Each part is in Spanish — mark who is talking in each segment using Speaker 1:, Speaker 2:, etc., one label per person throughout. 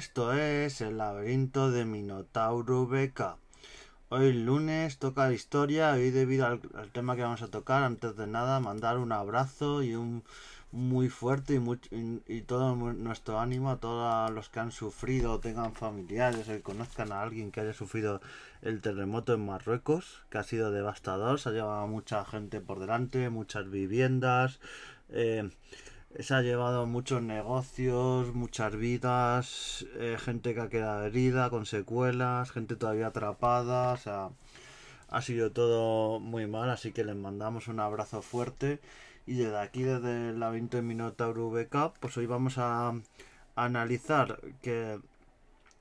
Speaker 1: esto es el laberinto de Minotauro Beca. Hoy lunes toca la historia y debido al, tema que vamos a tocar, antes de nada, mandar un abrazo y un muy fuerte y, y, todo nuestro ánimo a todos los que han sufrido, tengan familiares o conozcan a alguien que haya sufrido el terremoto en Marruecos, que ha sido devastador, se ha llevado a mucha gente por delante, muchas viviendas. Eh, se ha llevado muchos negocios, muchas vidas, eh, gente que ha quedado herida con secuelas, gente todavía atrapada, o sea, ha sido todo muy mal, así que les mandamos un abrazo fuerte. Y desde aquí, desde laberinto de Minotauro VK, pues hoy vamos a, analizar que,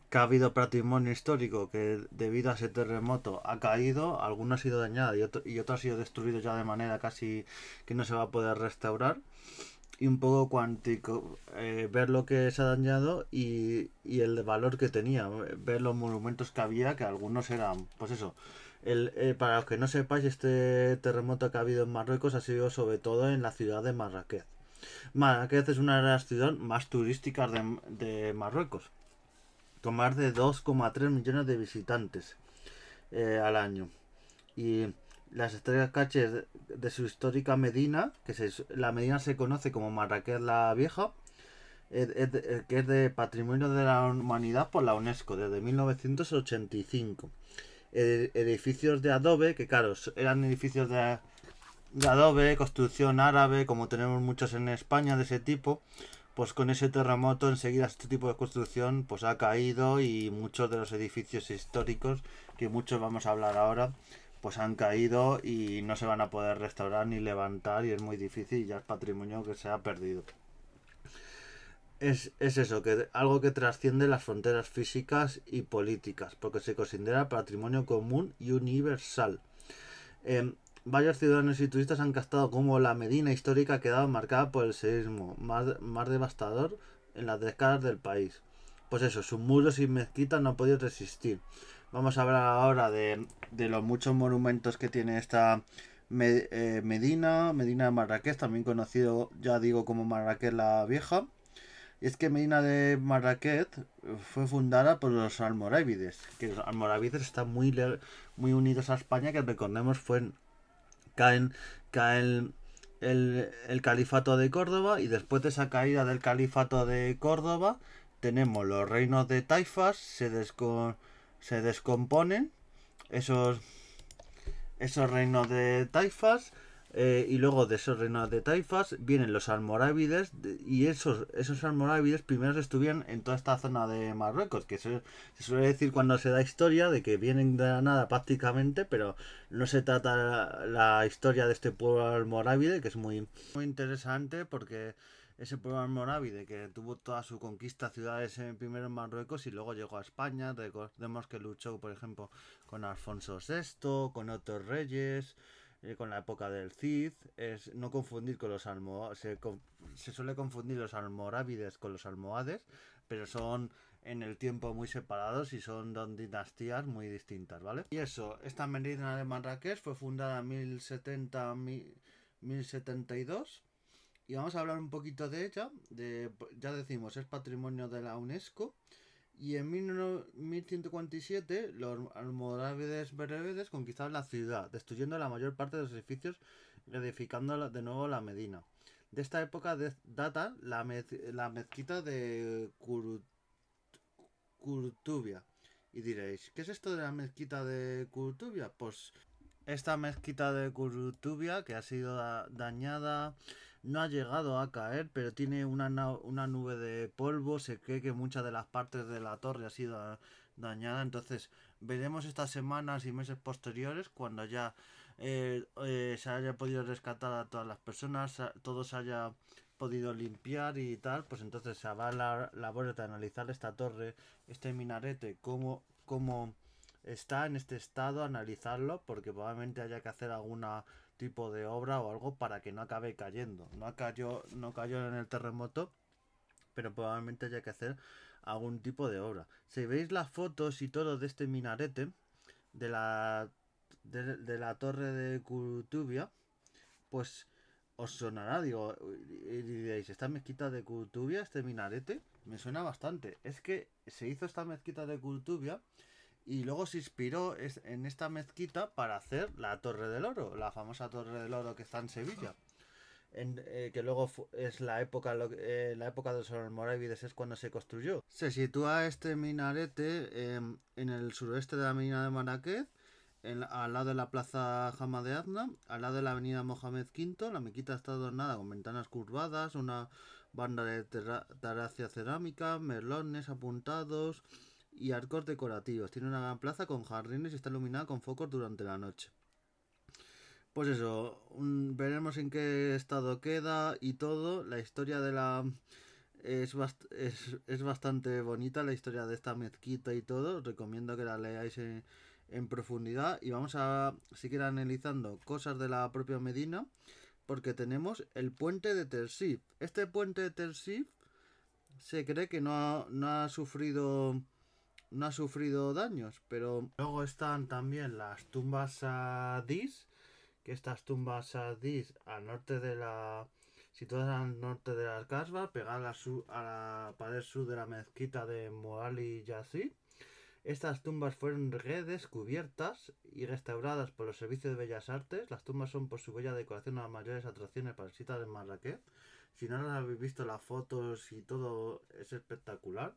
Speaker 1: que, ha habido patrimonio histórico que debido a ese terremoto ha caído, alguno ha sido dañado y otro, y otro ha sido destruido ya de manera casi que no se va a poder restaurar y un poco cuántico, eh, ver lo que se ha dañado y, y, el valor que tenía, ver los monumentos que había, que algunos eran, pues eso. El, eh, para los que no sepáis, este terremoto que ha habido en Marruecos ha sido sobre todo en la ciudad de Marrakech. Marrakech es una de las ciudades más turísticas de, de Marruecos, con más de 2,3 millones de visitantes eh, al año. Y las estrellas caches de su histórica Medina, que la Medina se conoce como Marrakech la Vieja, que es de Patrimonio de la Humanidad por la UNESCO desde 1985. edificios de adobe, que claro, eran edificios de, de adobe, construcción árabe, como tenemos muchos en España de ese tipo, pues con ese terremoto enseguida este tipo de construcción pues ha caído y muchos de los edificios históricos, que muchos vamos a hablar ahora, pues han caído y no se van a poder restaurar ni levantar y es muy difícil y ya es patrimonio que se ha perdido. Es, eso, que algo que trasciende las fronteras físicas y políticas, porque se considera patrimonio común y universal. Em, varios ciudadanos y turistas han captado como la Medina histórica ha quedado marcada por el seísmo más, más devastador en las décadas del país. Pues eso, sus muros y mezquitas no han podido resistir. Vamos a hablar ahora de, los muchos monumentos que tiene esta eh, Medina, Medina de Marrakech, también conocido, ya digo, como Marrakech la Vieja. Y es que Medina de Marrakech fue fundada por los almorávides, que los almorávides están muy, muy unidos a España, que recordemos fue caen, caen el, el, califato de Córdoba y después de esa caída del califato de Córdoba tenemos los reinos de Taifas, se descon se descomponen esos, esos reinos de taifas. Eh, y luego de esos reinos de taifas vienen los almorávides y esos, esos almorávides primero estuvieron en toda esta zona de Marruecos, que se, suele decir cuando se da historia de que vienen de la nada prácticamente, pero no se trata la, historia de este pueblo almorávide, que es muy, muy interesante porque ese pueblo almorávide que tuvo toda su conquista ciudades en, primero en Marruecos y luego llegó a España. Recordemos que luchó, por ejemplo, con Alfonso VI, con otros reyes, eh, con la época del Cid. Es no confundir con los almohades. Se, suele confundir los almorávides con los almohades, pero son en el tiempo muy separados y son dos dinastías muy distintas, ¿vale? Y eso, esta medina de Marrakech fue fundada en 1070, 1072 y vamos a hablar un poquito de ella. Ya decimos, es patrimonio de la UNESCO. Y en 1147 los almorávides bereberes conquistaron la ciudad, destruyendo la mayor parte de los edificios edificando de nuevo la Medina. De esta época data la, mezquita de Curtubia. Y diréis, ¿qué es esto de la mezquita de Curtubia? Pues esta mezquita de Curtubia que ha sido dañada no ha llegado a caer, pero tiene una, una nube de polvo. Se cree que muchas de las partes de la torre ha sido dañada. Entonces, veremos estas semanas y meses posteriores cuando ya eh, eh, se haya podido rescatar a todas las personas, todo se haya podido limpiar y tal, pues entonces se va a la labor de analizar esta torre, este minarete, cómo, cómo está en este estado, analizarlo, porque probablemente haya que hacer alguna tipo de obra o algo para que no acabe cayendo. No cayó, no cayó en el terremoto, pero probablemente haya que hacer algún tipo de obra. Si veis las fotos y todo de este minarete, de la, de, la torre de Curtubia, pues os sonará, digo, y diréis, esta mezquita de Curtubia, este minarete, me suena bastante. Es que se hizo esta mezquita de Cultubia y luego se inspiró en esta mezquita para hacer la Torre del Oro, la famosa Torre del Oro que está en Sevilla. En, eh, que luego es la época eh, la época de los almorávides es cuando se construyó. Se sitúa este minarete em, en el suroeste de la mina de Marrakech al lado de la plaza Jama de Azna, al lado de la avenida Mohamed V, la mequita está adornada con ventanas curvadas, una banda de terracia cerámica, merlones apuntados y arcos decorativos. Tiene una gran plaza con jardines y está iluminada con focos durante la noche. Pues eso, veremos en qué estado queda y todo. La historia de la... Es, es, bastante bonita la historia de esta mezquita y todo. Os recomiendo que la leáis en, en profundidad y vamos a seguir analizando cosas de la propia Medina porque tenemos el puente de Tersif. Este puente de Tersif se cree que no ha, no ha sufrido no ha sufrido daños, pero luego están también las tumbas sadis, que estas tumbas sadis al norte de la situadas al norte de las casvas, pegadas a la pared sur de la mezquita de Moali Yazid estas tumbas fueron redescubiertas y restauradas por los servicios de Bellas Artes. Las tumbas son por su bella decoración las mayores atracciones para visitas de Marrakech. Si no habéis visto las fotos y todo es espectacular.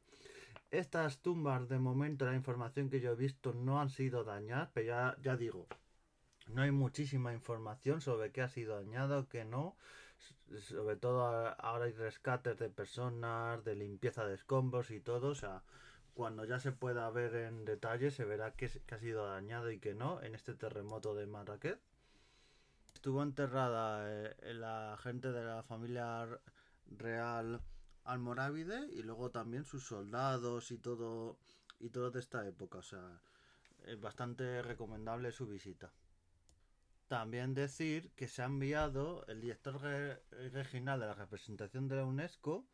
Speaker 1: Estas tumbas, de momento, la información que yo he visto no han sido dañadas, pero ya, ya digo, no hay muchísima información sobre qué ha sido dañado, qué no. Sobre todo ahora hay rescates de personas, de limpieza de escombros y todo. O sea, cuando ya se pueda ver en detalle, se verá que, ha sido dañado y que no en este terremoto de Marrakech. Estuvo enterrada eh, la gente de la familia real almorávide y luego también sus soldados y todo y todo de esta época. O sea, es bastante recomendable su visita. También decir que se ha enviado el director regional de la representación de la UNESCO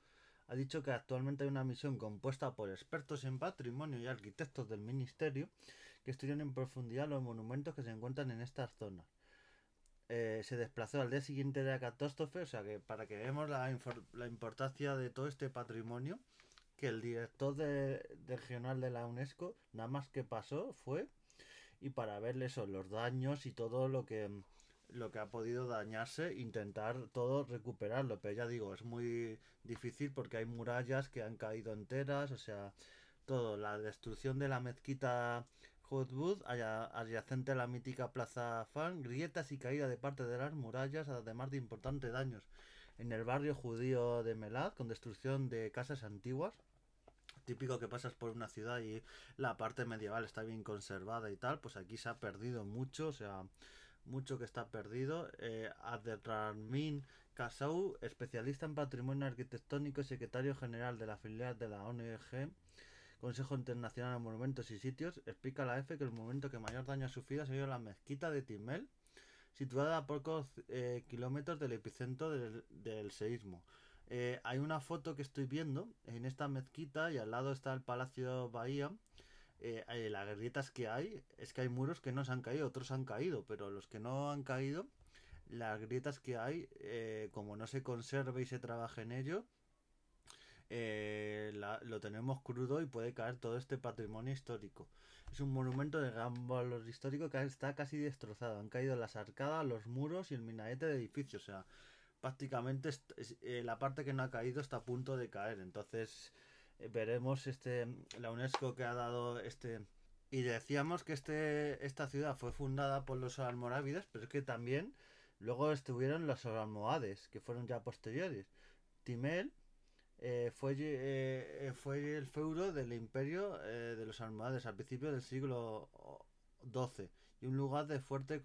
Speaker 1: ha dicho que actualmente hay una misión compuesta por expertos en patrimonio y arquitectos del Ministerio que estudian en profundidad los monumentos que se encuentran en estas zonas. Eh, se desplazó al día siguiente de la catástrofe, o sea que para que veamos la, importancia de todo este patrimonio, que el director de, regional de la UNESCO nada más que pasó fue y para verle eso, los daños y todo lo que lo que ha podido dañarse, intentar todo recuperarlo. Pero ya digo, es muy difícil porque hay murallas que han caído enteras, o sea, todo. La destrucción de la mezquita Hotwood, adyacente a la mítica Plaza Fan, grietas y caída de parte de las murallas, además de importantes daños en el barrio judío de Melad, con destrucción de casas antiguas. Típico que pasas por una ciudad y la parte medieval está bien conservada y tal, pues aquí se ha perdido mucho, o sea, mucho que está perdido. Eh, Kasau, especialista en patrimonio arquitectónico y secretario general de la filial de la ONG Consejo Internacional de Monumentos y Sitios, explica a la EFE que el momento que mayor daño ha sufrido ha sido la mezquita de Timel, situada a pocos eh, kilómetros del epicentro del, del seísmo. Eh, hay una foto que estoy viendo en esta mezquita y al lado está el Palacio Bahía eh, las grietas que hay, es que hay muros que no se han caído, otros han caído, pero los que no han caído, las grietas que hay, como no se conserva y se trabaja en ello, eh, lo tenemos crudo y puede caer todo este patrimonio histórico. Es un monumento de gran valor histórico que está casi destrozado. Han caído las arcadas, los muros y el minarete de edificio. O sea, prácticamente eh, la parte que no ha caído está a punto de caer. Entonces, veremos este la UNESCO que ha dado este y decíamos que este esta ciudad fue fundada por los almorávides, pero es que también luego estuvieron los almohades, que fueron ya posteriores. Timel eh, fue, eh, fue el feudo del imperio eh, de los almohades al principio del siglo XII y un lugar de fuerte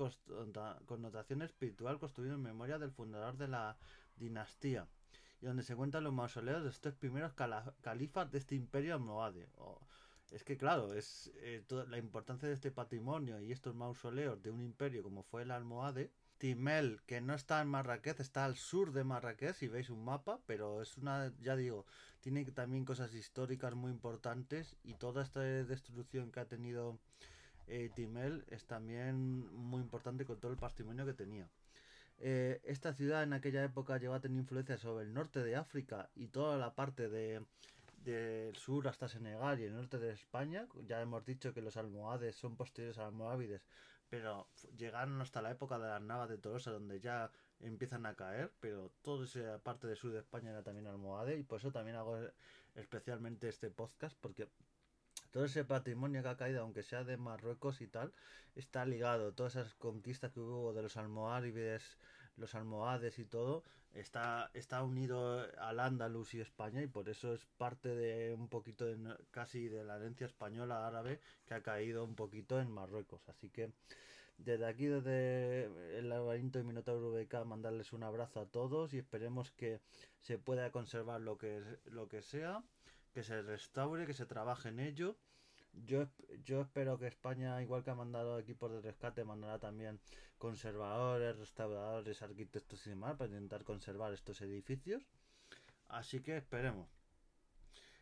Speaker 1: connotación espiritual construido en memoria del fundador de la dinastía y donde se encuentran los mausoleos de estos primeros califas de este imperio almohade. es que claro, es eh, toda la importancia de este patrimonio y estos mausoleos de un imperio como fue el almohade. Timel, que no está en Marrakech, está al sur de Marrakech, si veis un mapa, pero es una, ya digo, tiene también cosas históricas muy importantes y toda esta destrucción que ha tenido eh, Timel es también muy importante con todo el patrimonio que tenía. Eh, esta ciudad en aquella época llegó a tener influencia sobre el norte de África y toda la parte de, del sur hasta Senegal y el norte de España. Ya hemos dicho que los almohades son posteriores a almohávides, pero llegaron hasta la época de las Navas de Tolosa, donde ya empiezan a caer, pero toda esa parte del sur de España era también almohade, y por eso también hago especialmente este podcast, porque todo ese patrimonio que ha caído, aunque sea de Marruecos y tal, está ligado. Todas esas conquistas que hubo de los almohárides, los almohades y todo, está, está unido al Andalus y España y por eso es parte de un poquito de casi de la herencia española árabe que ha caído un poquito en Marruecos. Así que desde aquí, desde el laberinto de Minotauro BK, mandarles un abrazo a todos y esperemos que se pueda conservar lo que, lo que sea que se restaure, que se trabaje en ello. Yo, yo espero que España, igual que ha mandado equipos de rescate, mandará también conservadores, restauradores, arquitectos y demás para intentar conservar estos edificios. Así que esperemos.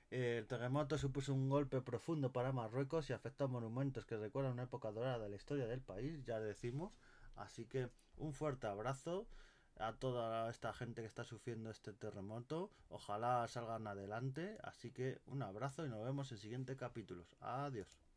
Speaker 1: El terremoto supuso un golpe profundo para Marruecos y afectó a monumentos que recuerdan una época dorada de la historia del país, ya decimos. Así que un fuerte abrazo a toda esta gente que está sufriendo este terremoto. Ojalá salgan adelante. Así que un abrazo y nos vemos en siguientes capítulos. Adiós.